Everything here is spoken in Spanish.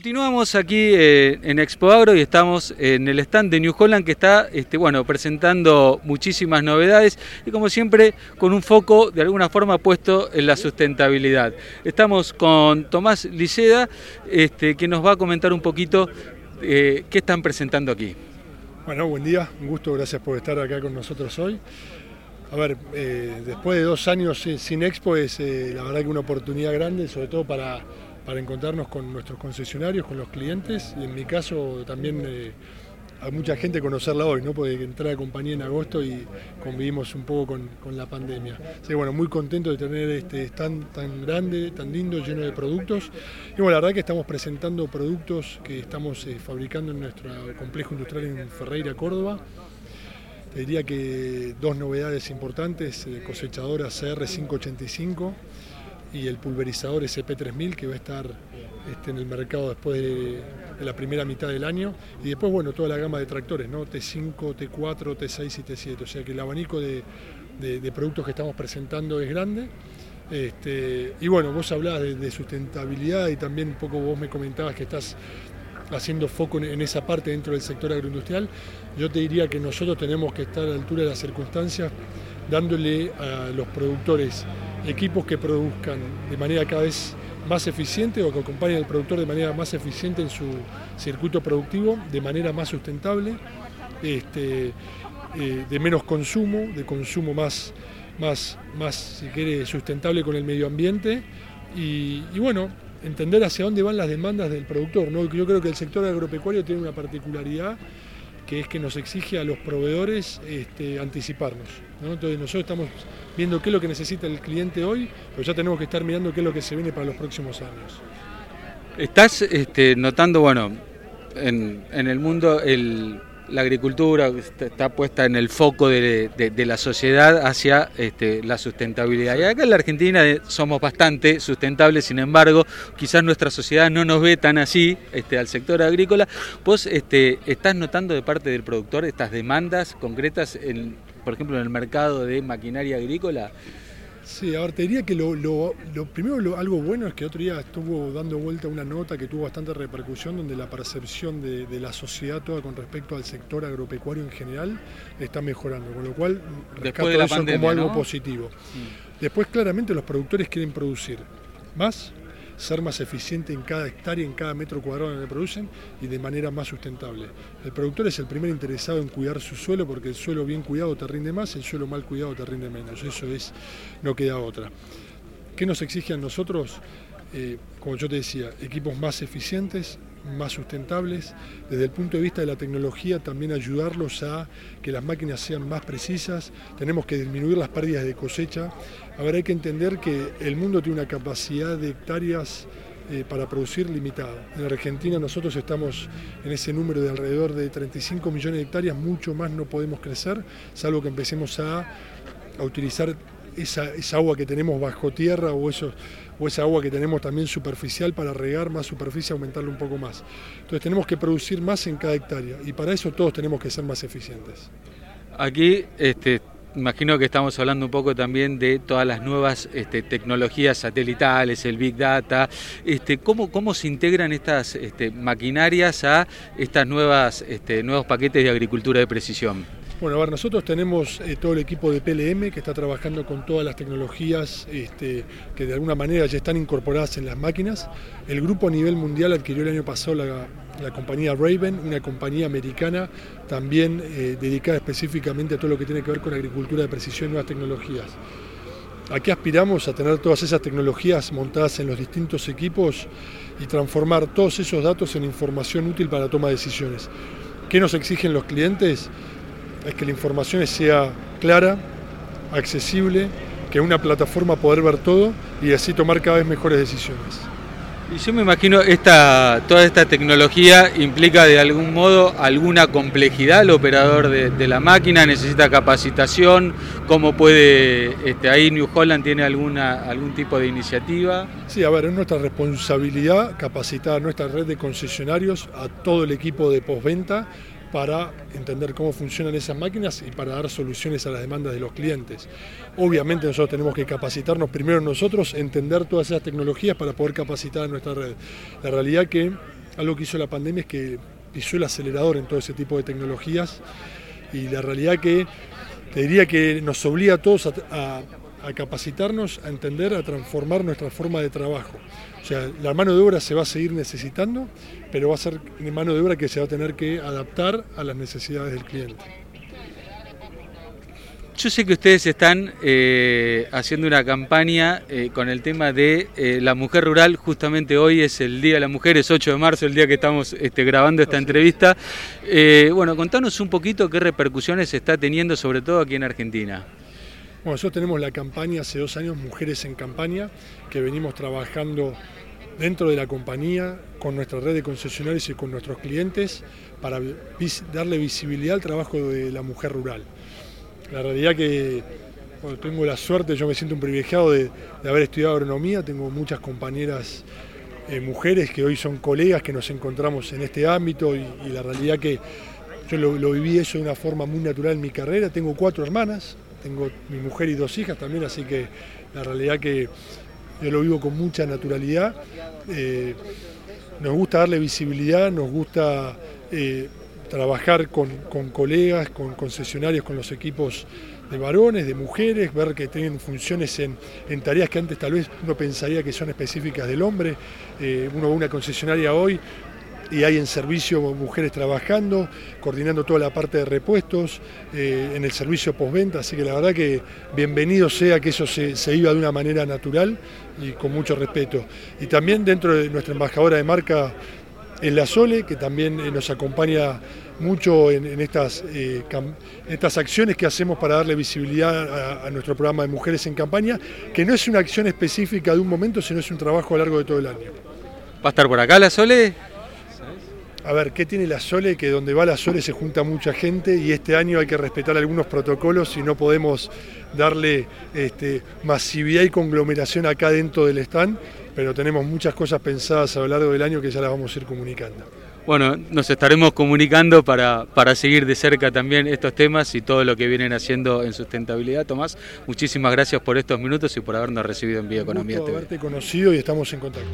Continuamos aquí eh, en Expo Agro y estamos en el stand de New Holland que está este, bueno, presentando muchísimas novedades y como siempre con un foco de alguna forma puesto en la sustentabilidad. Estamos con Tomás Liceda este, que nos va a comentar un poquito eh, qué están presentando aquí. Bueno, buen día, un gusto, gracias por estar acá con nosotros hoy. A ver, eh, después de dos años sin Expo es la verdad que una oportunidad grande, sobre todo para para encontrarnos con nuestros concesionarios, con los clientes y en mi caso también eh, a mucha gente conocerla hoy, ¿no? porque entré a compañía en agosto y convivimos un poco con, la pandemia. Así bueno, muy contento de tener este stand tan grande, tan lindo, lleno de productos. Y bueno, la verdad que estamos presentando productos que estamos eh, fabricando en nuestro complejo industrial en Ferreira, Córdoba. Te diría que dos novedades importantes, eh, cosechadora CR585 y el pulverizador SP3000 que va a estar este, en el mercado después de, la primera mitad del año y después bueno toda la gama de tractores, ¿no? T5, T4, T6 y T7, o sea que el abanico de, productos que estamos presentando es grande. Este, y bueno, vos hablabas de, sustentabilidad y también un poco vos me comentabas que estás haciendo foco en, esa parte dentro del sector agroindustrial. Yo te diría que nosotros tenemos que estar a la altura de las circunstancias dándole a los productores equipos que produzcan de manera cada vez más eficiente o que acompañen al productor de manera más eficiente en su circuito productivo, de manera más sustentable, este, eh, de menos consumo, de consumo más, más, más, si quiere, sustentable con el medio ambiente y, bueno, entender hacia dónde van las demandas del productor. ¿no? Yo creo que el sector agropecuario tiene una particularidad que es que nos exige a los proveedores este, anticiparnos. Entonces nosotros estamos viendo qué es lo que necesita el cliente hoy, pero ya tenemos que estar mirando qué es lo que se viene para los próximos años. Estás este, notando, bueno, en, en el mundo el, la agricultura está puesta en el foco de, la sociedad hacia este, la sustentabilidad. Y acá en la Argentina eh, somos bastante sustentables, sin embargo, quizás nuestra sociedad no nos ve tan así este, al sector agrícola. ¿Vos este, estás notando de parte del productor estas demandas concretas, en, por ejemplo, en el mercado de maquinaria agrícola? Sí, a ver, te diría que lo, primero, algo bueno es que otro día estuvo dando vuelta una nota que tuvo bastante repercusión, donde la percepción de, la sociedad toda con respecto al sector agropecuario en general está mejorando, con lo cual rescato eso como algo positivo. Después, claramente, los productores quieren producir más, ser más eficiente en cada hectárea, en cada metro cuadrado donde producen y de manera más sustentable. El productor es el primer interesado en cuidar su suelo porque el suelo bien cuidado te rinde más, el suelo mal cuidado te rinde menos. Eso es, no queda otra. ¿Qué nos exige a nosotros? Eh, como yo te decía, equipos más eficientes, más sustentables, desde el punto de vista de la tecnología también ayudarlos a que las máquinas sean más precisas, tenemos que disminuir las pérdidas de cosecha. Hay que entender que el mundo tiene una capacidad de hectáreas eh, para producir limitado. En Argentina nosotros estamos en ese número de alrededor de 35 millones de hectáreas, mucho más no podemos crecer, salvo que empecemos a, a utilizar esa, agua que tenemos bajo tierra o, eso, o esa agua que tenemos también superficial para regar más superficie, aumentarlo un poco más. Entonces tenemos que producir más en cada hectárea y para eso todos tenemos que ser más eficientes. Aquí este, imagino que estamos hablando un poco también de todas las nuevas este, tecnologías satelitales, el Big Data. Este, ¿cómo, ¿Cómo se integran estas este, maquinarias a estos este, nuevos paquetes de agricultura de precisión? Bueno, a ver, nosotros tenemos eh, todo el equipo de PLM que está trabajando con todas las tecnologías este, que de alguna manera ya están incorporadas en las máquinas. El grupo a nivel mundial adquirió el año pasado la, compañía Raven, una compañía americana también eh, dedicada específicamente a todo lo que tiene que ver con agricultura de precisión y nuevas tecnologías. Aquí aspiramos a tener todas esas tecnologías montadas en los distintos equipos y transformar todos esos datos en información útil para la toma de decisiones. ¿Qué nos exigen los clientes? Es que la información sea clara, accesible, que una plataforma poder ver todo y así tomar cada vez mejores decisiones. Y yo me imagino esta, toda esta tecnología implica de algún modo alguna complejidad el operador de, la máquina, necesita capacitación, cómo puede, este, ahí New Holland tiene alguna, algún tipo de iniciativa. Sí, a ver, es nuestra responsabilidad capacitar a nuestra red de concesionarios, a todo el equipo de postventa para entender cómo funcionan esas máquinas y para dar soluciones a las demandas de los clientes. Obviamente nosotros tenemos que capacitarnos primero nosotros, entender todas esas tecnologías para poder capacitar nuestra red. La realidad que algo que hizo la pandemia es que pisó el acelerador en todo ese tipo de tecnologías y la realidad que te diría que nos obliga a todos a, capacitarnos, a entender, a transformar nuestra forma de trabajo. O sea, la mano de obra se va a seguir necesitando, pero va a ser mano de obra que se va a tener que adaptar a las necesidades del cliente. Yo sé que ustedes están eh, haciendo una campaña eh, con el tema de eh, la mujer rural. Justamente hoy es el Día de la Mujer, es 8 de marzo, el día que estamos este, grabando esta entrevista. bueno, contanos un poquito qué repercusiones está teniendo, sobre todo aquí en Argentina. Bueno, nosotros tenemos la campaña hace dos años, Mujeres en Campaña, que venimos trabajando dentro de la compañía, con nuestra red de concesionarios y con nuestros clientes, para darle visibilidad al trabajo de la mujer rural. La realidad que tengo la suerte, yo me siento un privilegiado de, haber estudiado agronomía, tengo muchas compañeras eh, mujeres que hoy son colegas que nos encontramos en este ámbito y, la realidad que yo lo, viví eso de una forma muy natural en mi carrera. Tengo cuatro hermanas, tengo mi mujer y dos hijas también, así que la realidad que yo lo vivo con mucha naturalidad. Eh, nos gusta darle visibilidad, nos gusta eh, trabajar con, colegas, con concesionarios, con los equipos de varones, de mujeres, ver que tienen funciones en, tareas que antes tal vez uno pensaría que son específicas del hombre. Eh, uno va a una concesionaria hoy y hay en servicio mujeres trabajando, coordinando toda la parte de repuestos, eh, en el servicio postventa, así que la verdad que bienvenido sea que eso se, se iba de una manera natural y con mucho respeto. Y también dentro de nuestra embajadora de marca en la Sole, que también eh, nos acompaña mucho en, estas, eh, estas acciones que hacemos para darle visibilidad a, nuestro programa de Mujeres en Campaña, que no es una acción específica de un momento, sino es un trabajo a lo largo de todo el año. ¿Va a estar por acá la Sole? A ver, ¿qué tiene la Sole? Que donde va la Sole se junta mucha gente y este año hay que respetar algunos protocolos y no podemos darle este, masividad y conglomeración acá dentro del stand pero tenemos muchas cosas pensadas a lo largo del año que ya las vamos a ir comunicando. Bueno, nos estaremos comunicando para, para seguir de cerca también estos temas y todo lo que vienen haciendo en sustentabilidad. Tomás, muchísimas gracias por estos minutos y por habernos recibido en Vía Economía gusto haberte conocido y estamos en contacto.